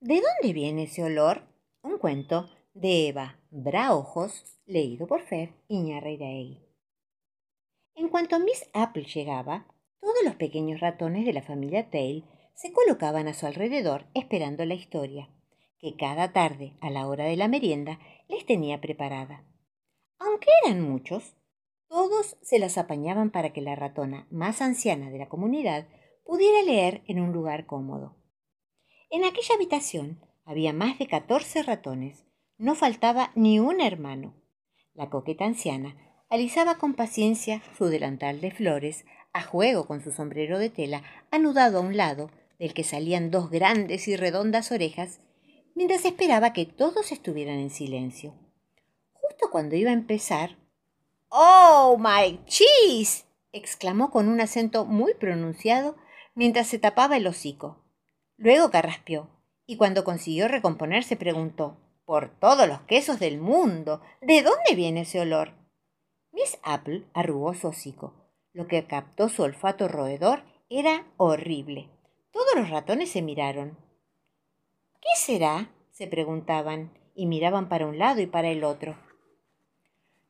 ¿De dónde viene ese olor? Un cuento de Eva Braojos, leído por Fer Iñarreiraegui. En cuanto Miss Apple llegaba, todos los pequeños ratones de la familia Tail se colocaban a su alrededor esperando la historia, que cada tarde, a la hora de la merienda, les tenía preparada. Aunque eran muchos, todos se las apañaban para que la ratona más anciana de la comunidad pudiera leer en un lugar cómodo. En aquella habitación había más de catorce ratones. No faltaba ni un hermano. La coqueta anciana alisaba con paciencia su delantal de flores, a juego con su sombrero de tela, anudado a un lado, del que salían dos grandes y redondas orejas, mientras esperaba que todos estuvieran en silencio. Justo cuando iba a empezar, ¡Oh, my cheese! exclamó con un acento muy pronunciado mientras se tapaba el hocico. Luego carraspeó, y cuando consiguió recomponerse preguntó Por todos los quesos del mundo. ¿De dónde viene ese olor? Miss Apple arrugó su hocico. Lo que captó su olfato roedor era horrible. Todos los ratones se miraron. ¿Qué será? se preguntaban, y miraban para un lado y para el otro.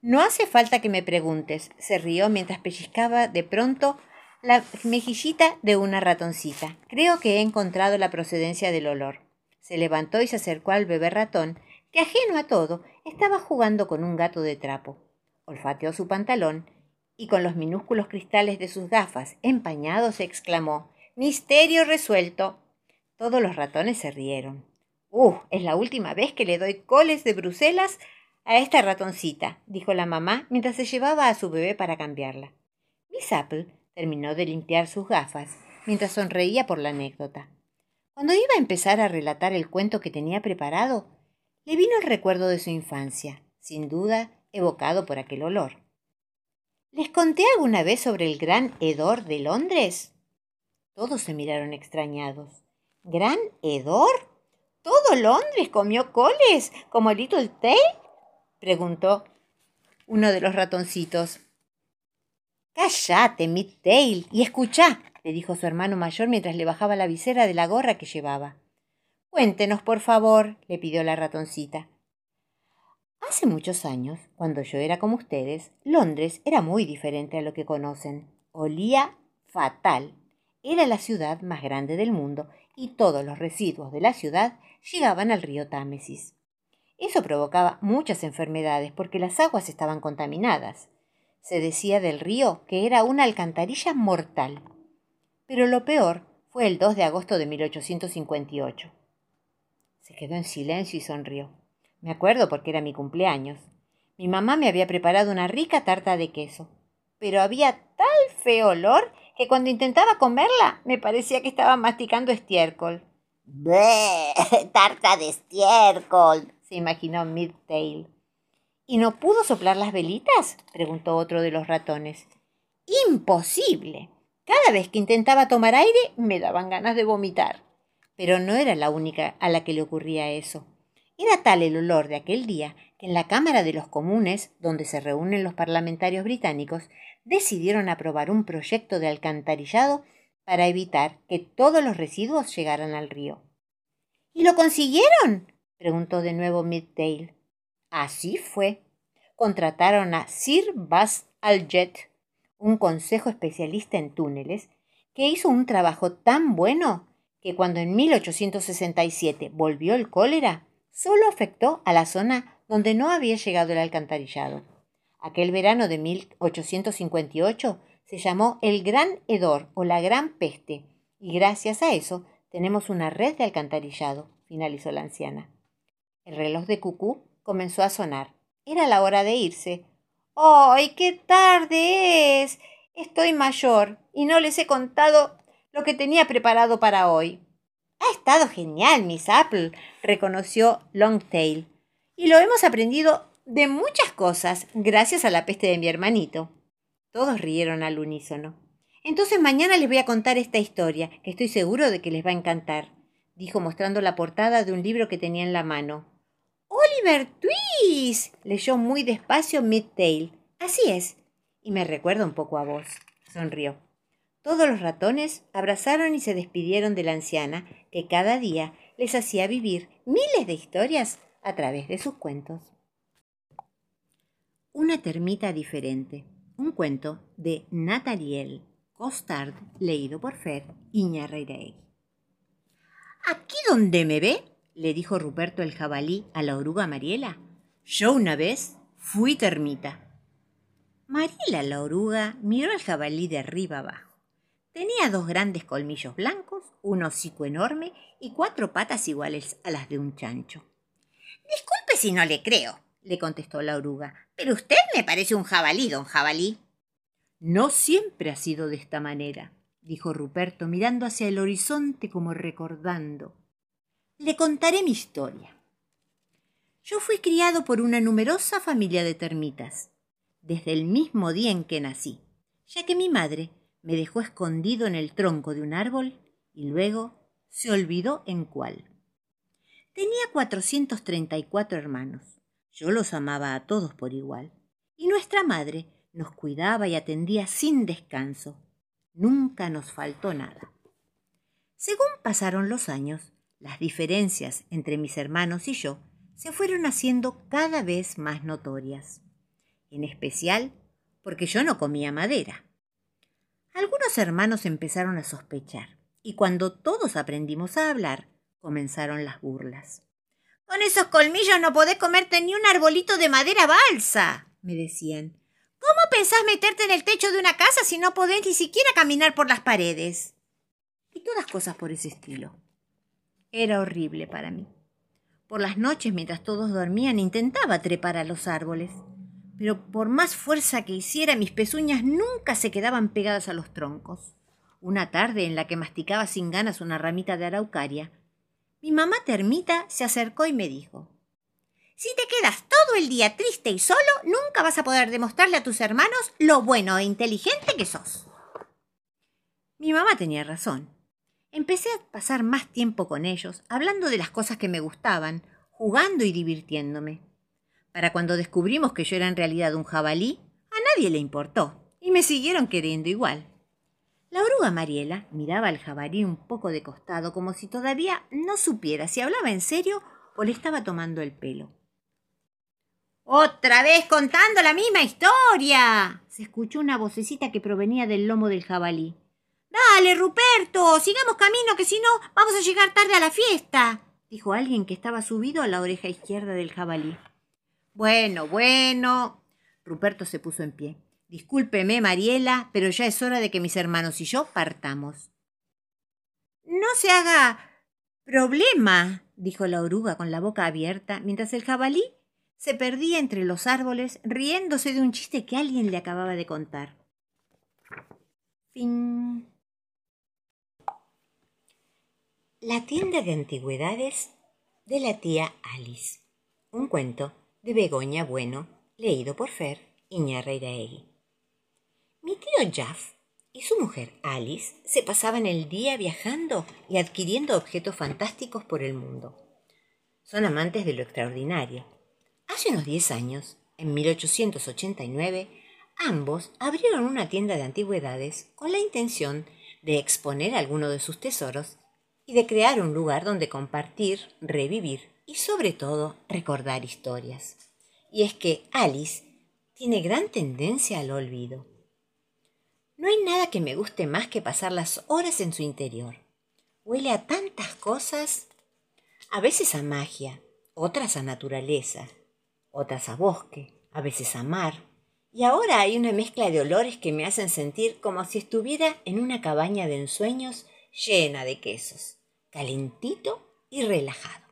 No hace falta que me preguntes, se rió mientras pellizcaba de pronto la mejillita de una ratoncita. Creo que he encontrado la procedencia del olor. Se levantó y se acercó al bebé ratón, que ajeno a todo estaba jugando con un gato de trapo. Olfateó su pantalón y con los minúsculos cristales de sus gafas empañados exclamó Misterio resuelto. Todos los ratones se rieron. Uh, es la última vez que le doy coles de Bruselas a esta ratoncita, dijo la mamá mientras se llevaba a su bebé para cambiarla. Miss Apple terminó de limpiar sus gafas mientras sonreía por la anécdota. Cuando iba a empezar a relatar el cuento que tenía preparado, le vino el recuerdo de su infancia, sin duda evocado por aquel olor. ¿Les conté alguna vez sobre el gran hedor de Londres? Todos se miraron extrañados. ¿Gran hedor? ¿Todo Londres comió coles como Little Tail? preguntó uno de los ratoncitos. Cállate, Tail, y escucha, le dijo su hermano mayor mientras le bajaba la visera de la gorra que llevaba. Cuéntenos, por favor, le pidió la ratoncita. Hace muchos años, cuando yo era como ustedes, Londres era muy diferente a lo que conocen. Olía fatal era la ciudad más grande del mundo y todos los residuos de la ciudad llegaban al río Támesis. Eso provocaba muchas enfermedades porque las aguas estaban contaminadas. Se decía del río que era una alcantarilla mortal. Pero lo peor fue el 2 de agosto de 1858. Se quedó en silencio y sonrió. Me acuerdo porque era mi cumpleaños. Mi mamá me había preparado una rica tarta de queso, pero había tal feo olor que cuando intentaba comerla me parecía que estaba masticando estiércol. ¡Bleh! ¡Tarta de estiércol! se imaginó Midtail. ¿Y no pudo soplar las velitas? preguntó otro de los ratones. Imposible. Cada vez que intentaba tomar aire me daban ganas de vomitar. Pero no era la única a la que le ocurría eso. Era tal el olor de aquel día que en la Cámara de los Comunes, donde se reúnen los parlamentarios británicos, decidieron aprobar un proyecto de alcantarillado para evitar que todos los residuos llegaran al río. ¿Y lo consiguieron? preguntó de nuevo Midtail. Así fue. Contrataron a Sir Buzz Aljet, un consejo especialista en túneles, que hizo un trabajo tan bueno que cuando en 1867 volvió el cólera, solo afectó a la zona donde no había llegado el alcantarillado. Aquel verano de 1858 se llamó el Gran Hedor o la Gran Peste, y gracias a eso tenemos una red de alcantarillado, finalizó la anciana. El reloj de cucú comenzó a sonar. Era la hora de irse. ¡Ay, qué tarde es! Estoy mayor y no les he contado lo que tenía preparado para hoy. Ha estado genial, Miss Apple, reconoció Longtail. Y lo hemos aprendido de muchas cosas gracias a la peste de mi hermanito. Todos rieron al unísono. Entonces mañana les voy a contar esta historia, que estoy seguro de que les va a encantar, dijo mostrando la portada de un libro que tenía en la mano. Oliver Twist. leyó muy despacio Midtail. Así es. Y me recuerda un poco a vos, sonrió. Todos los ratones abrazaron y se despidieron de la anciana, que cada día les hacía vivir miles de historias a través de sus cuentos. Una termita diferente. Un cuento de Nathaniel Costard, leído por Fer Iñarreiraegui. ¿Aquí donde me ve? Le dijo Ruperto el jabalí a la oruga Mariela. Yo una vez fui termita. Mariela la oruga miró al jabalí de arriba abajo. Tenía dos grandes colmillos blancos, un hocico enorme y cuatro patas iguales a las de un chancho. Disculpe si no le creo, le contestó la oruga, pero usted me parece un jabalí, don jabalí. No siempre ha sido de esta manera, dijo Ruperto mirando hacia el horizonte como recordando. Le contaré mi historia. Yo fui criado por una numerosa familia de termitas desde el mismo día en que nací, ya que mi madre me dejó escondido en el tronco de un árbol y luego se olvidó en cuál. Tenía 434 hermanos. Yo los amaba a todos por igual. Y nuestra madre nos cuidaba y atendía sin descanso. Nunca nos faltó nada. Según pasaron los años, las diferencias entre mis hermanos y yo se fueron haciendo cada vez más notorias en especial porque yo no comía madera. Algunos hermanos empezaron a sospechar, y cuando todos aprendimos a hablar, comenzaron las burlas. Con esos colmillos no podés comerte ni un arbolito de madera balsa, me decían. ¿Cómo pensás meterte en el techo de una casa si no podés ni siquiera caminar por las paredes? Y todas cosas por ese estilo. Era horrible para mí. Por las noches, mientras todos dormían, intentaba trepar a los árboles pero por más fuerza que hiciera, mis pezuñas nunca se quedaban pegadas a los troncos. Una tarde en la que masticaba sin ganas una ramita de araucaria, mi mamá termita se acercó y me dijo Si te quedas todo el día triste y solo, nunca vas a poder demostrarle a tus hermanos lo bueno e inteligente que sos. Mi mamá tenía razón. Empecé a pasar más tiempo con ellos, hablando de las cosas que me gustaban, jugando y divirtiéndome. Para cuando descubrimos que yo era en realidad un jabalí, a nadie le importó y me siguieron queriendo igual. La oruga Mariela miraba al jabalí un poco de costado como si todavía no supiera si hablaba en serio o le estaba tomando el pelo. Otra vez contando la misma historia. se escuchó una vocecita que provenía del lomo del jabalí. Dale, Ruperto, sigamos camino que si no vamos a llegar tarde a la fiesta, dijo alguien que estaba subido a la oreja izquierda del jabalí. Bueno, bueno. Ruperto se puso en pie. Discúlpeme, Mariela, pero ya es hora de que mis hermanos y yo partamos. No se haga problema, dijo la oruga con la boca abierta, mientras el jabalí se perdía entre los árboles, riéndose de un chiste que alguien le acababa de contar. Fin. La tienda de antigüedades de la tía Alice. Un cuento de Begoña Bueno, leído por Fer Iñarreiraegui. Mi tío Jaff y su mujer Alice se pasaban el día viajando y adquiriendo objetos fantásticos por el mundo. Son amantes de lo extraordinario. Hace unos 10 años, en 1889, ambos abrieron una tienda de antigüedades con la intención de exponer alguno de sus tesoros y de crear un lugar donde compartir, revivir y sobre todo recordar historias. Y es que Alice tiene gran tendencia al olvido. No hay nada que me guste más que pasar las horas en su interior. Huele a tantas cosas, a veces a magia, otras a naturaleza, otras a bosque, a veces a mar. Y ahora hay una mezcla de olores que me hacen sentir como si estuviera en una cabaña de ensueños llena de quesos, calentito y relajado.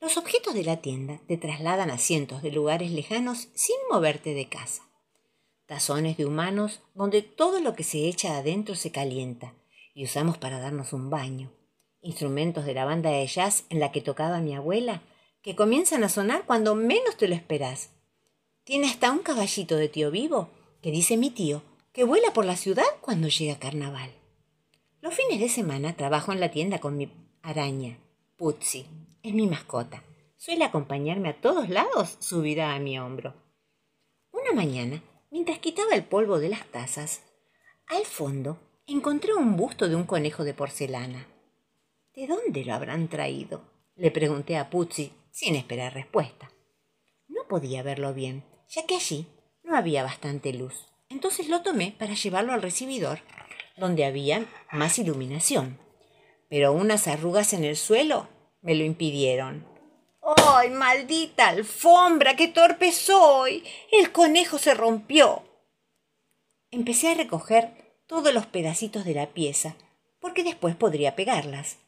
Los objetos de la tienda te trasladan a cientos de lugares lejanos sin moverte de casa. Tazones de humanos donde todo lo que se echa adentro se calienta y usamos para darnos un baño. Instrumentos de la banda de jazz en la que tocaba mi abuela que comienzan a sonar cuando menos te lo esperas. Tiene hasta un caballito de tío vivo que dice mi tío que vuela por la ciudad cuando llega carnaval. Los fines de semana trabajo en la tienda con mi araña, Putzi, es mi mascota. Suele acompañarme a todos lados subida a mi hombro. Una mañana, mientras quitaba el polvo de las tazas, al fondo encontré un busto de un conejo de porcelana. ¿De dónde lo habrán traído? Le pregunté a Putzi sin esperar respuesta. No podía verlo bien, ya que allí no había bastante luz. Entonces lo tomé para llevarlo al recibidor, donde había más iluminación. Pero unas arrugas en el suelo me lo impidieron. ¡Ay, maldita alfombra! ¡Qué torpe soy! El conejo se rompió. Empecé a recoger todos los pedacitos de la pieza, porque después podría pegarlas.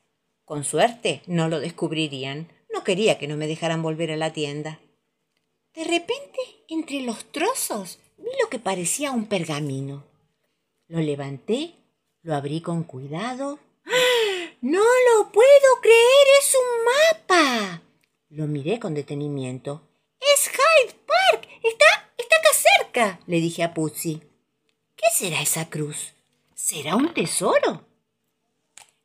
Con suerte no lo descubrirían. No quería que no me dejaran volver a la tienda. De repente, entre los trozos, vi lo que parecía un pergamino. Lo levanté, lo abrí con cuidado. ¡No lo puedo creer! ¡Es un mapa! Lo miré con detenimiento. ¡Es Hyde Park! ¡Está, está acá cerca! le dije a Pussy. ¿Qué será esa cruz? ¿Será un tesoro?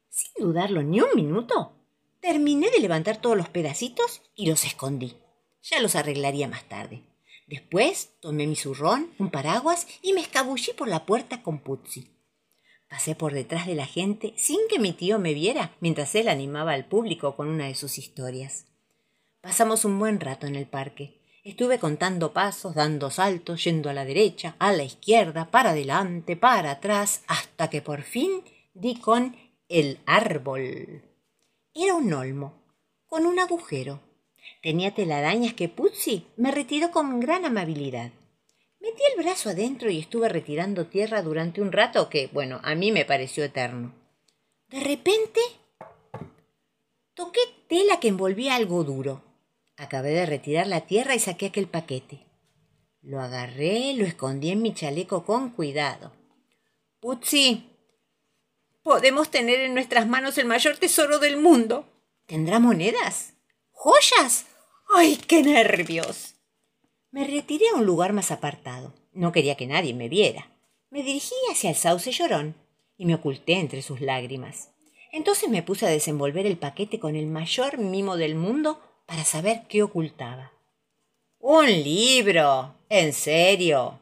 Sin dudarlo ni un minuto, terminé de levantar todos los pedacitos y los escondí. Ya los arreglaría más tarde. Después tomé mi zurrón, un paraguas y me escabullí por la puerta con Putsy. Pasé por detrás de la gente sin que mi tío me viera mientras él animaba al público con una de sus historias. Pasamos un buen rato en el parque. Estuve contando pasos, dando saltos, yendo a la derecha, a la izquierda, para adelante, para atrás, hasta que por fin di con el árbol. Era un olmo, con un agujero. Tenía telarañas que Putzi me retiró con gran amabilidad. Metí el brazo adentro y estuve retirando tierra durante un rato que, bueno, a mí me pareció eterno. De repente toqué tela que envolvía algo duro. Acabé de retirar la tierra y saqué aquel paquete. Lo agarré, lo escondí en mi chaleco con cuidado. Putzi, podemos tener en nuestras manos el mayor tesoro del mundo. ¿Tendrá monedas? ¿Joyas? ¡Ay, qué nervios! Me retiré a un lugar más apartado. No quería que nadie me viera. Me dirigí hacia el sauce llorón y me oculté entre sus lágrimas. Entonces me puse a desenvolver el paquete con el mayor mimo del mundo para saber qué ocultaba. Un libro. ¿En serio?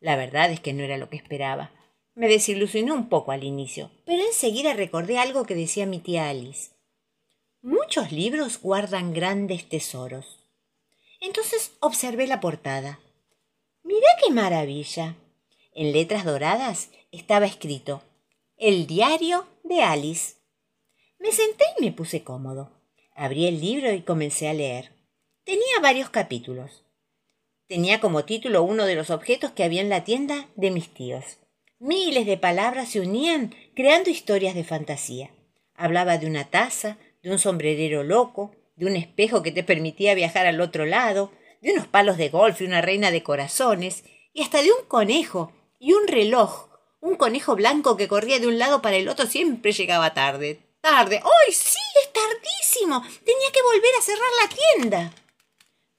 La verdad es que no era lo que esperaba. Me desilusionó un poco al inicio, pero enseguida recordé algo que decía mi tía Alice. Muchos libros guardan grandes tesoros. Entonces observé la portada. Mirá qué maravilla. En letras doradas estaba escrito El diario de Alice. Me senté y me puse cómodo. Abrí el libro y comencé a leer. Tenía varios capítulos. Tenía como título uno de los objetos que había en la tienda de mis tíos. Miles de palabras se unían creando historias de fantasía. Hablaba de una taza, de un sombrerero loco, de un espejo que te permitía viajar al otro lado, de unos palos de golf y una reina de corazones, y hasta de un conejo y un reloj. Un conejo blanco que corría de un lado para el otro siempre llegaba tarde, tarde. ¡Ay, sí! Es tardísimo. Tenía que volver a cerrar la tienda.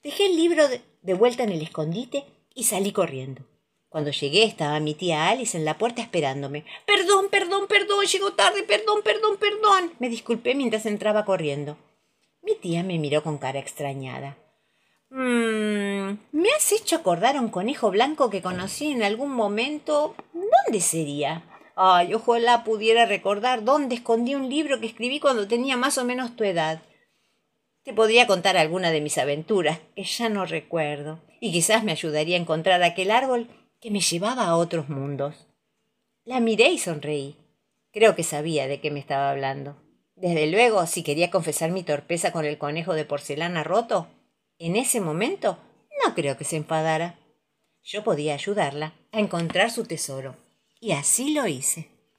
Dejé el libro de, de vuelta en el escondite y salí corriendo. Cuando llegué estaba mi tía Alice en la puerta esperándome. Perdón, perdón, perdón, llego tarde, perdón, perdón, perdón. Me disculpé mientras entraba corriendo. Mi tía me miró con cara extrañada. Mmm, me has hecho acordar a un conejo blanco que conocí en algún momento. ¿Dónde sería? Ay, ojalá pudiera recordar dónde escondí un libro que escribí cuando tenía más o menos tu edad. Te podría contar alguna de mis aventuras, que ya no recuerdo, y quizás me ayudaría a encontrar aquel árbol que me llevaba a otros mundos. La miré y sonreí. Creo que sabía de qué me estaba hablando. Desde luego, si quería confesar mi torpeza con el conejo de porcelana roto, en ese momento no creo que se enfadara. Yo podía ayudarla a encontrar su tesoro. Y así lo hice.